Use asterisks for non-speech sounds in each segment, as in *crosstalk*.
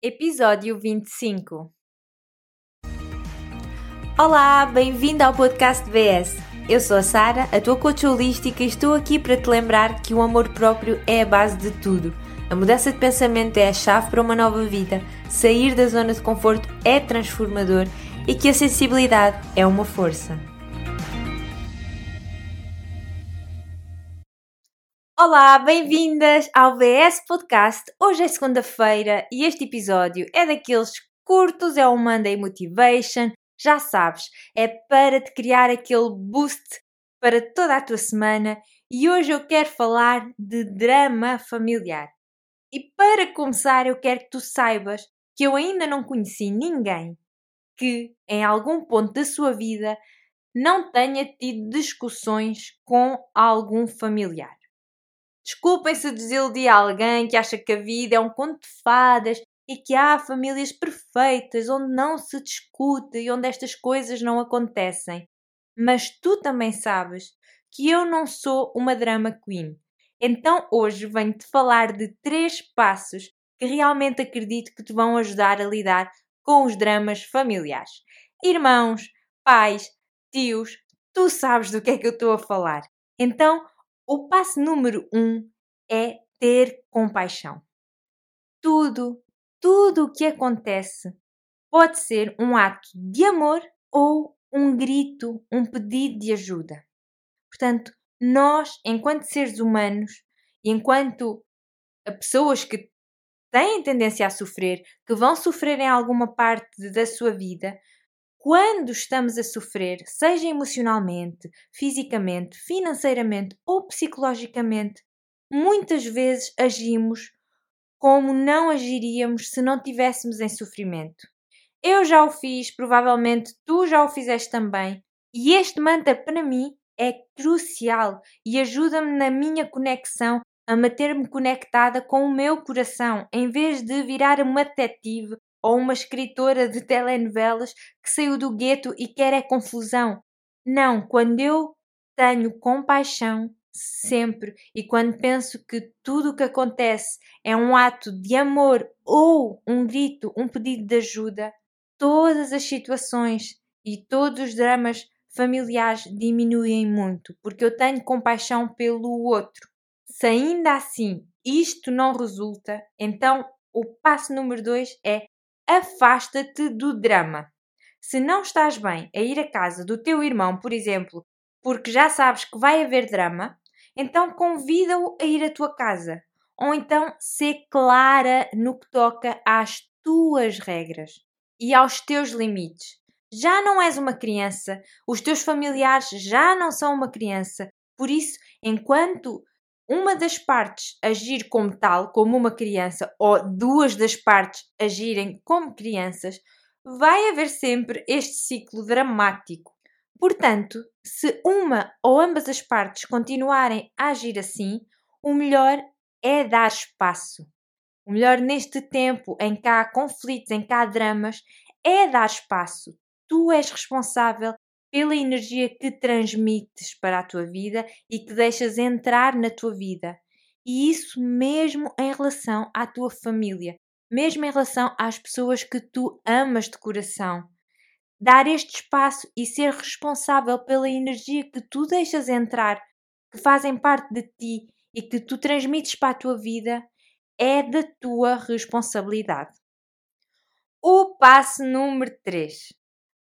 Episódio 25 Olá, bem-vindo ao podcast BS. Eu sou a Sara, a tua coach holística, e estou aqui para te lembrar que o amor próprio é a base de tudo. A mudança de pensamento é a chave para uma nova vida, sair da zona de conforto é transformador e que a sensibilidade é uma força. Olá, bem-vindas ao BS Podcast. Hoje é segunda-feira e este episódio é daqueles curtos, é o Monday Motivation. Já sabes, é para te criar aquele boost para toda a tua semana e hoje eu quero falar de drama familiar. E para começar, eu quero que tu saibas que eu ainda não conheci ninguém que, em algum ponto da sua vida, não tenha tido discussões com algum familiar. Desculpem se desiludi alguém que acha que a vida é um conto de fadas e que há famílias perfeitas onde não se discute e onde estas coisas não acontecem. Mas tu também sabes que eu não sou uma drama queen. Então hoje venho-te falar de três passos que realmente acredito que te vão ajudar a lidar com os dramas familiares. Irmãos, pais, tios, tu sabes do que é que eu estou a falar. Então, o passo número um é ter compaixão. Tudo, tudo o que acontece pode ser um ato de amor ou um grito, um pedido de ajuda. Portanto, nós, enquanto seres humanos e enquanto pessoas que têm tendência a sofrer, que vão sofrer em alguma parte da sua vida, quando estamos a sofrer, seja emocionalmente, fisicamente, financeiramente ou psicologicamente, muitas vezes agimos como não agiríamos se não tivéssemos em sofrimento. Eu já o fiz, provavelmente tu já o fizeste também, e este mantra para mim é crucial e ajuda-me na minha conexão a manter-me conectada com o meu coração, em vez de virar uma detetive ou uma escritora de telenovelas que saiu do gueto e quer é confusão. Não, quando eu tenho compaixão, sempre, e quando penso que tudo o que acontece é um ato de amor ou um grito, um pedido de ajuda, todas as situações e todos os dramas familiares diminuem muito, porque eu tenho compaixão pelo outro. Se ainda assim isto não resulta, então o passo número dois é afasta-te do drama. Se não estás bem a ir à casa do teu irmão, por exemplo, porque já sabes que vai haver drama, então convida-o a ir à tua casa. Ou então ser clara no que toca às tuas regras e aos teus limites. Já não és uma criança, os teus familiares já não são uma criança, por isso, enquanto uma das partes agir como tal, como uma criança, ou duas das partes agirem como crianças, vai haver sempre este ciclo dramático. Portanto, se uma ou ambas as partes continuarem a agir assim, o melhor é dar espaço. O melhor neste tempo em que há conflitos, em que há dramas, é dar espaço. Tu és responsável pela energia que transmites para a tua vida e que deixas entrar na tua vida. E isso mesmo em relação à tua família, mesmo em relação às pessoas que tu amas de coração. Dar este espaço e ser responsável pela energia que tu deixas entrar, que fazem parte de ti e que tu transmites para a tua vida, é da tua responsabilidade. O passo número 3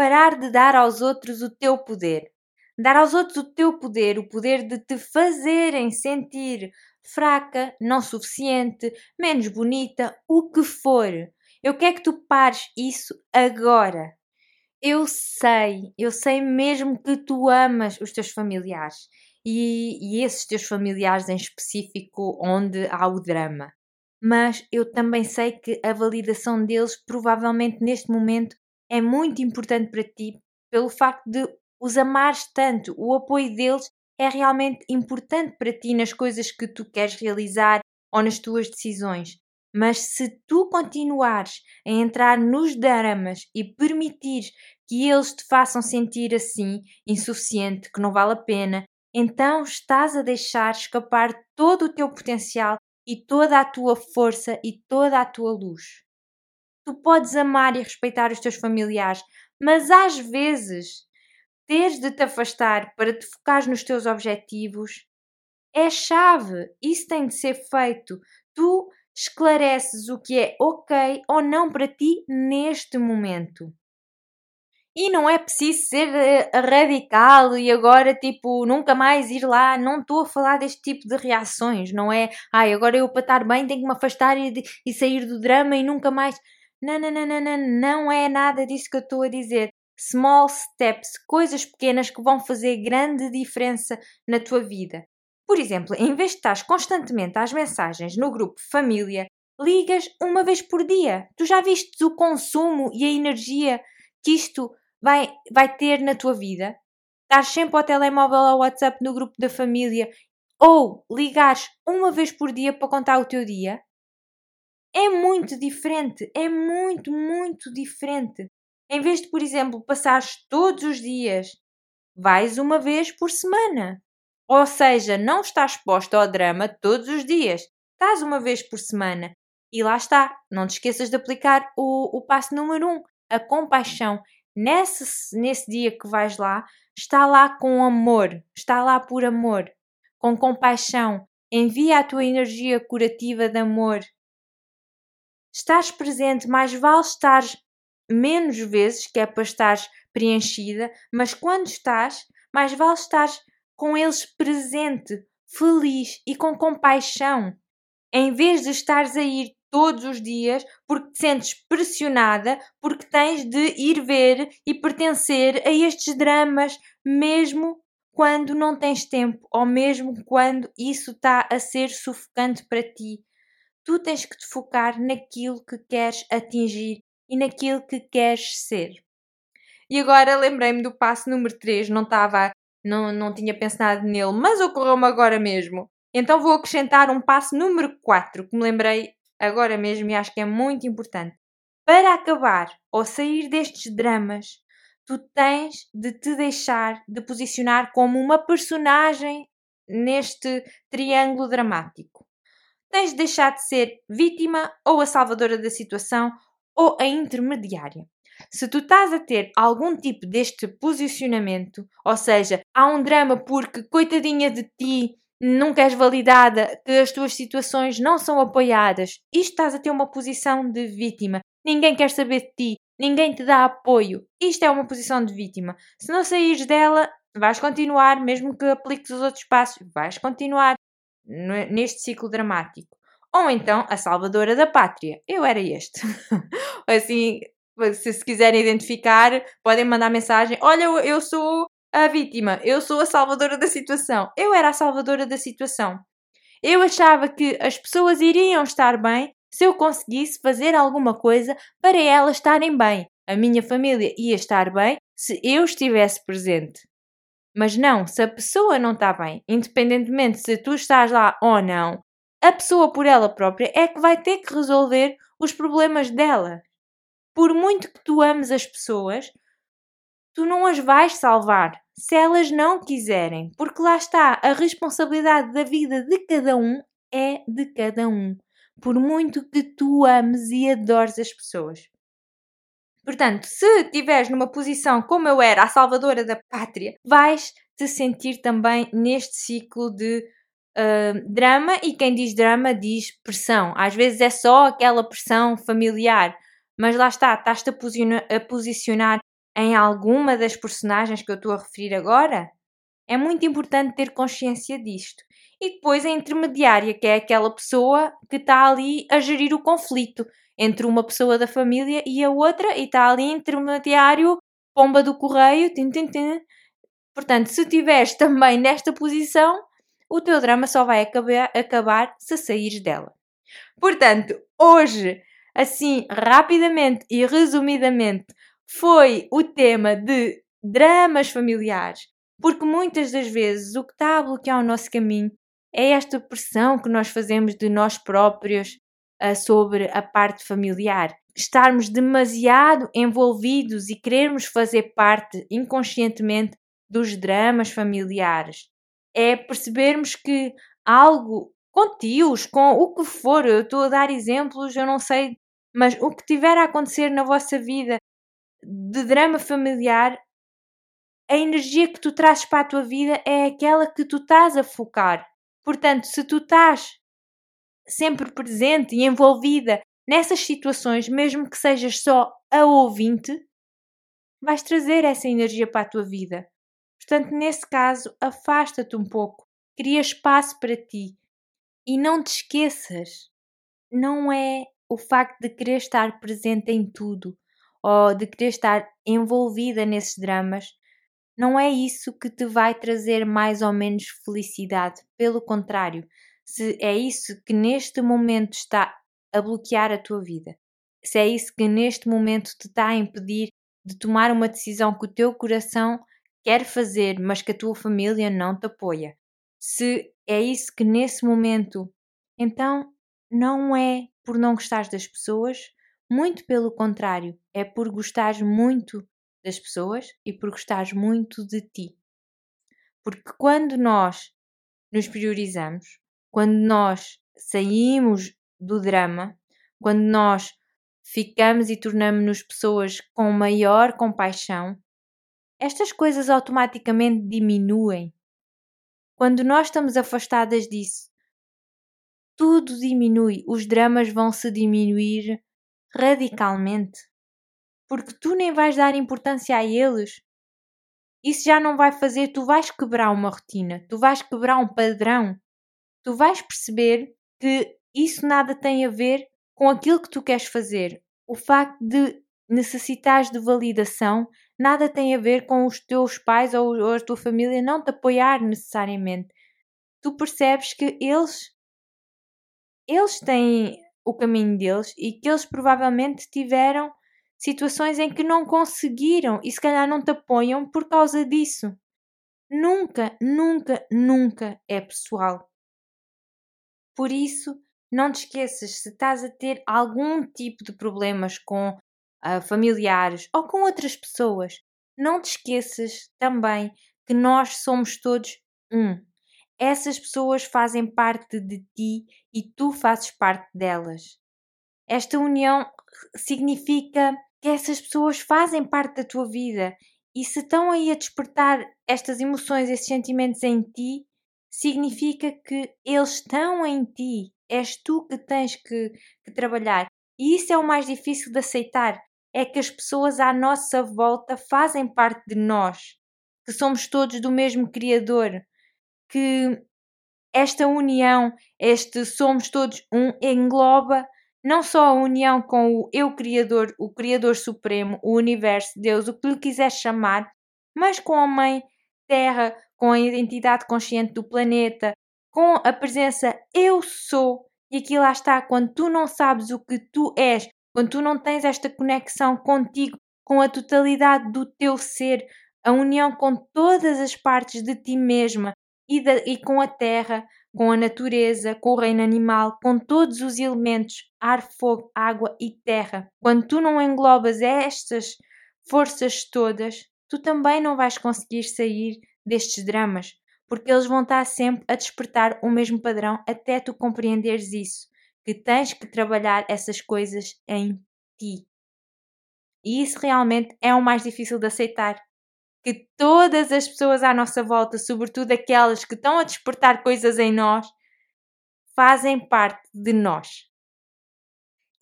parar de dar aos outros o teu poder. Dar aos outros o teu poder, o poder de te fazerem sentir fraca, não suficiente, menos bonita, o que for. Eu quero que tu pares isso agora. Eu sei, eu sei mesmo que tu amas os teus familiares e, e esses teus familiares em específico onde há o drama. Mas eu também sei que a validação deles provavelmente neste momento é muito importante para ti pelo facto de os amares tanto. O apoio deles é realmente importante para ti nas coisas que tu queres realizar ou nas tuas decisões. Mas se tu continuares a entrar nos dramas e permitires que eles te façam sentir assim, insuficiente, que não vale a pena, então estás a deixar escapar todo o teu potencial e toda a tua força e toda a tua luz. Tu podes amar e respeitar os teus familiares, mas às vezes teres de te afastar para te focar nos teus objetivos é chave. Isso tem de ser feito. Tu esclareces o que é ok ou não para ti neste momento. E não é preciso ser eh, radical e agora, tipo, nunca mais ir lá. Não estou a falar deste tipo de reações. Não é, ai, agora eu para estar bem tenho que me afastar e, e sair do drama e nunca mais. Não, não, não, não, não, não é nada disso que eu estou a dizer. Small steps, coisas pequenas que vão fazer grande diferença na tua vida. Por exemplo, em vez de estar constantemente às mensagens no grupo família, ligas uma vez por dia. Tu já viste o consumo e a energia que isto vai, vai ter na tua vida? Estás sempre ao telemóvel ou ao WhatsApp no grupo da família ou ligares uma vez por dia para contar o teu dia? É muito diferente, é muito, muito diferente. Em vez de, por exemplo, passares todos os dias, vais uma vez por semana. Ou seja, não estás exposto ao drama todos os dias, estás uma vez por semana. E lá está, não te esqueças de aplicar o, o passo número um, a compaixão. Nesse, nesse dia que vais lá, está lá com amor, está lá por amor, com compaixão. Envia a tua energia curativa de amor estás presente, mais vale estar menos vezes, que é para estares preenchida, mas quando estás, mais vale estar com eles presente, feliz e com compaixão, em vez de estares a ir todos os dias porque te sentes pressionada, porque tens de ir ver e pertencer a estes dramas, mesmo quando não tens tempo ou mesmo quando isso está a ser sufocante para ti tu tens que te focar naquilo que queres atingir e naquilo que queres ser. E agora lembrei-me do passo número 3, não estava, não, não tinha pensado nele, mas ocorreu-me agora mesmo. Então vou acrescentar um passo número 4, que me lembrei agora mesmo e acho que é muito importante. Para acabar ou sair destes dramas, tu tens de te deixar de posicionar como uma personagem neste triângulo dramático. Tens de deixar de ser vítima ou a salvadora da situação ou a intermediária. Se tu estás a ter algum tipo deste posicionamento, ou seja, há um drama porque coitadinha de ti, nunca és validada, que as tuas situações não são apoiadas, e estás a ter uma posição de vítima, ninguém quer saber de ti, ninguém te dá apoio, isto é uma posição de vítima. Se não saíres dela, vais continuar, mesmo que apliques os outros passos, vais continuar neste ciclo dramático. Ou então a salvadora da pátria. Eu era este. *laughs* assim, se se quiserem identificar, podem mandar mensagem: Olha, eu sou a vítima, eu sou a salvadora da situação. Eu era a salvadora da situação. Eu achava que as pessoas iriam estar bem se eu conseguisse fazer alguma coisa para elas estarem bem. A minha família ia estar bem se eu estivesse presente. Mas não, se a pessoa não está bem, independentemente se tu estás lá ou não, a pessoa por ela própria é que vai ter que resolver os problemas dela. Por muito que tu ames as pessoas, tu não as vais salvar se elas não quiserem, porque lá está, a responsabilidade da vida de cada um é de cada um, por muito que tu ames e adores as pessoas. Portanto, se estiveres numa posição como eu era, a salvadora da pátria, vais te sentir também neste ciclo de uh, drama. E quem diz drama diz pressão. Às vezes é só aquela pressão familiar, mas lá está, estás-te a, a posicionar em alguma das personagens que eu estou a referir agora. É muito importante ter consciência disto. E depois a intermediária, que é aquela pessoa que está ali a gerir o conflito entre uma pessoa da família e a outra e está ali intermediário, pomba do correio, tim, tim, tim. Portanto, se estiveres também nesta posição, o teu drama só vai acabar, acabar se saíres dela. Portanto, hoje, assim, rapidamente e resumidamente, foi o tema de dramas familiares, porque muitas das vezes o que está a bloquear o nosso caminho é esta pressão que nós fazemos de nós próprios sobre a parte familiar. Estarmos demasiado envolvidos e querermos fazer parte inconscientemente dos dramas familiares. É percebermos que algo com tios, com o que for, eu estou a dar exemplos, eu não sei Mas o que tiver a acontecer na vossa vida de drama familiar, a energia que tu trazes para a tua vida é aquela que tu estás a focar. Portanto, se tu estás sempre presente e envolvida nessas situações, mesmo que sejas só a ouvinte, vais trazer essa energia para a tua vida. Portanto, nesse caso, afasta-te um pouco, cria espaço para ti e não te esqueças. Não é o facto de querer estar presente em tudo ou de querer estar envolvida nesses dramas, não é isso que te vai trazer mais ou menos felicidade. Pelo contrário, se é isso que neste momento está a bloquear a tua vida, se é isso que neste momento te está a impedir de tomar uma decisão que o teu coração quer fazer, mas que a tua família não te apoia, se é isso que nesse momento, então não é por não gostares das pessoas, muito pelo contrário, é por gostares muito das pessoas e por gostares muito de ti. Porque quando nós nos priorizamos, quando nós saímos do drama, quando nós ficamos e tornamos-nos pessoas com maior compaixão, estas coisas automaticamente diminuem. Quando nós estamos afastadas disso, tudo diminui, os dramas vão se diminuir radicalmente. Porque tu nem vais dar importância a eles. Isso já não vai fazer, tu vais quebrar uma rotina, tu vais quebrar um padrão. Tu vais perceber que isso nada tem a ver com aquilo que tu queres fazer. O facto de necessitares de validação nada tem a ver com os teus pais ou, a tua família não te apoiar necessariamente. Tu percebes que eles eles têm o caminho deles e que eles provavelmente tiveram situações em que não conseguiram e se calhar não te apoiam por causa disso. Nunca, nunca, nunca é pessoal. Por isso, não te esqueças, se estás a ter algum tipo de problemas com uh, familiares ou com outras pessoas, não te esqueças também que nós somos todos um. Essas pessoas fazem parte de ti e tu fazes parte delas. Esta união significa que essas pessoas fazem parte da tua vida e se estão aí a despertar estas emoções, esses sentimentos em ti, significa que eles estão em ti. És tu que tens que, que trabalhar. E isso é o mais difícil de aceitar. É que as pessoas à nossa volta fazem parte de nós, que somos todos do mesmo Criador, que esta união, este somos todos um, engloba não só a união com o Eu Criador, o Criador Supremo, o Universo, Deus, o que lhe quiser chamar, mas com a Mãe Terra, com a identidade consciente do planeta, com a presença Eu Sou, e aqui lá está, quando tu não sabes o que tu és, quando tu não tens esta conexão contigo, com a totalidade do teu ser, a união com todas as partes de ti mesma, e, da, e com a terra, com a natureza, com o reino animal, com todos os elementos, ar, fogo, água e terra. Quando tu não englobas estas forças todas, tu também não vais conseguir sair destes dramas, porque eles vão estar sempre a despertar o mesmo padrão até tu compreenderes isso, que tens que trabalhar essas coisas em ti. E isso realmente é o mais difícil de aceitar, que todas as pessoas à nossa volta, sobretudo aquelas que estão a despertar coisas em nós, fazem parte de nós.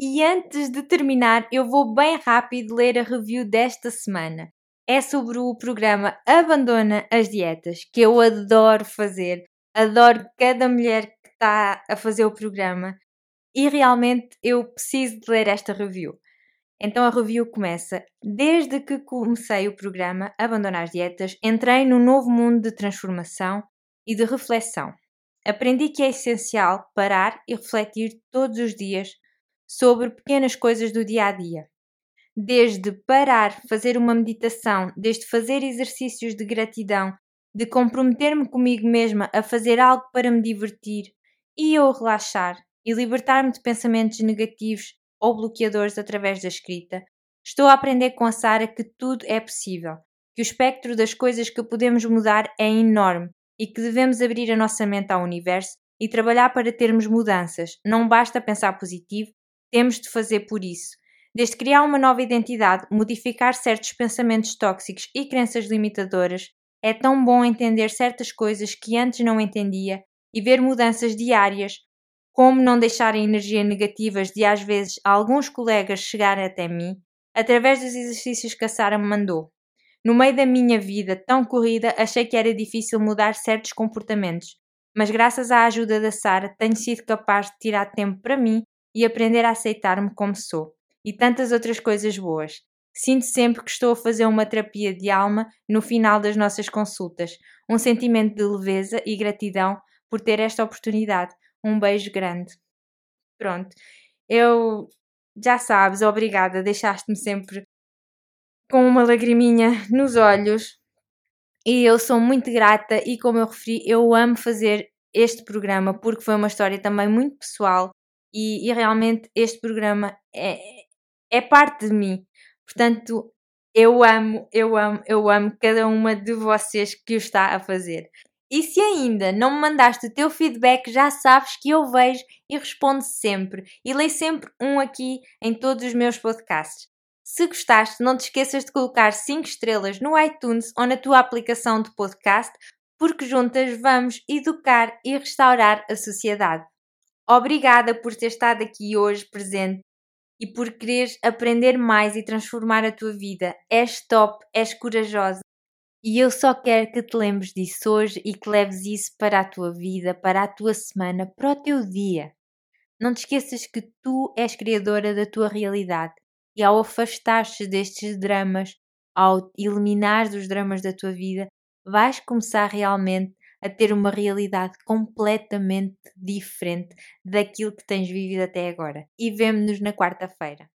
E antes de terminar, eu vou bem rápido ler a review desta semana. É sobre o programa Abandona as Dietas, que eu adoro fazer. Adoro cada mulher que está a fazer o programa e realmente eu preciso de ler esta review. Então a review começa. Desde que comecei o programa Abandonar as Dietas, entrei num novo mundo de transformação e de reflexão. Aprendi que é essencial parar e refletir todos os dias sobre pequenas coisas do dia a dia. Desde parar, fazer uma meditação, desde fazer exercícios de gratidão, de comprometer-me comigo mesma a fazer algo para me divertir e eu relaxar e libertar-me de pensamentos negativos ou bloqueadores através da escrita, estou a aprender com a Sara que tudo é possível, que o espectro das coisas que podemos mudar é enorme e que devemos abrir a nossa mente ao universo e trabalhar para termos mudanças. Não basta pensar positivo, temos de fazer por isso. Desde criar uma nova identidade, modificar certos pensamentos tóxicos e crenças limitadoras, é tão bom entender certas coisas que antes não entendia e ver mudanças diárias, como não deixar a energia negativas de às vezes alguns colegas chegarem até mim, através dos exercícios que a Sara me mandou. No meio da minha vida tão corrida, achei que era difícil mudar certos comportamentos, mas graças à ajuda da Sara tenho sido capaz de tirar tempo para mim e aprender a aceitar-me como sou. E tantas outras coisas boas. Sinto sempre que estou a fazer uma terapia de alma no final das nossas consultas, um sentimento de leveza e gratidão por ter esta oportunidade. Um beijo grande. Pronto, eu já sabes, obrigada, deixaste-me sempre com uma lagriminha nos olhos e eu sou muito grata e como eu referi, eu amo fazer este programa porque foi uma história também muito pessoal e, e realmente este programa é, é parte de mim. Portanto, eu amo, eu amo, eu amo cada uma de vocês que o está a fazer. E se ainda não me mandaste o teu feedback, já sabes que eu vejo e respondo sempre. E leio sempre um aqui em todos os meus podcasts. Se gostaste, não te esqueças de colocar 5 estrelas no iTunes ou na tua aplicação de podcast, porque juntas vamos educar e restaurar a sociedade. Obrigada por ter estado aqui hoje presente e por quereres aprender mais e transformar a tua vida. És top, és corajosa. E eu só quero que te lembres disso hoje e que leves isso para a tua vida, para a tua semana, para o teu dia. Não te esqueças que tu és criadora da tua realidade e ao afastar-te destes dramas, ao eliminar os dramas da tua vida, vais começar realmente a ter uma realidade completamente diferente daquilo que tens vivido até agora. E vemo-nos na quarta-feira.